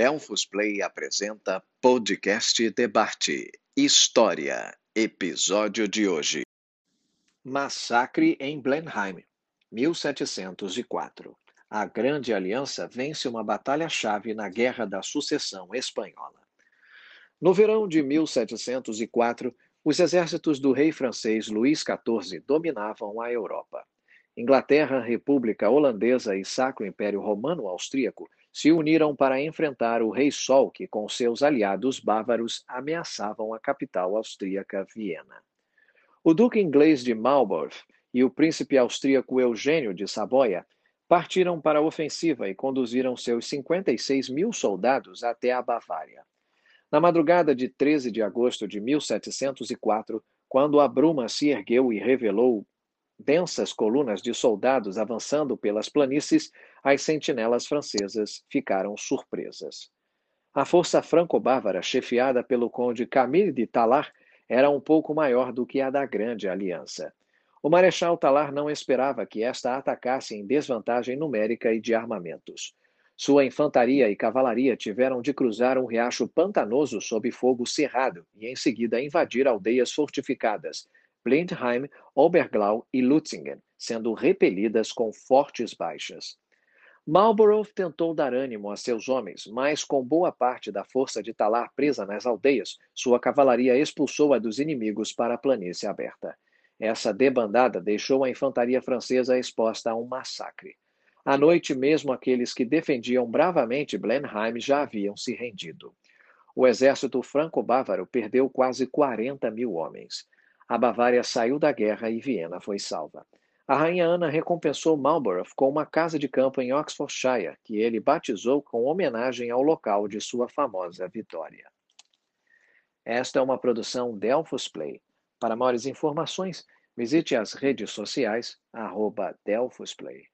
Delfos Play apresenta Podcast Debate História, episódio de hoje. Massacre em Blenheim, 1704. A Grande Aliança vence uma batalha-chave na Guerra da Sucessão Espanhola. No verão de 1704, os exércitos do rei francês Luís XIV dominavam a Europa. Inglaterra, República Holandesa e Sacro Império Romano Austríaco se uniram para enfrentar o Rei Sol, que, com seus aliados bávaros, ameaçavam a capital austríaca, Viena. O duque inglês de Marlborough e o príncipe austríaco Eugênio de Saboia partiram para a ofensiva e conduziram seus 56 mil soldados até a Bavária. Na madrugada de 13 de agosto de 1704, quando a bruma se ergueu e revelou densas colunas de soldados avançando pelas planícies, as sentinelas francesas ficaram surpresas. A força franco-bávara, chefiada pelo conde Camille de Talar, era um pouco maior do que a da Grande Aliança. O Marechal Talar não esperava que esta atacasse em desvantagem numérica e de armamentos. Sua infantaria e cavalaria tiveram de cruzar um riacho pantanoso sob fogo cerrado e em seguida invadir aldeias fortificadas, Blindheim, Oberglau e Lutzingen, sendo repelidas com fortes baixas. Marlborough tentou dar ânimo a seus homens, mas com boa parte da força de Talar presa nas aldeias, sua cavalaria expulsou-a dos inimigos para a planície aberta. Essa debandada deixou a infantaria francesa exposta a um massacre. À noite, mesmo aqueles que defendiam bravamente Blenheim já haviam se rendido. O exército franco-bávaro perdeu quase 40 mil homens. A Bavária saiu da guerra e Viena foi salva. A rainha Ana recompensou Marlborough com uma casa de campo em Oxfordshire, que ele batizou com homenagem ao local de sua famosa vitória. Esta é uma produção Delphos Play. Para maiores informações, visite as redes sociais, arroba Delphos Play.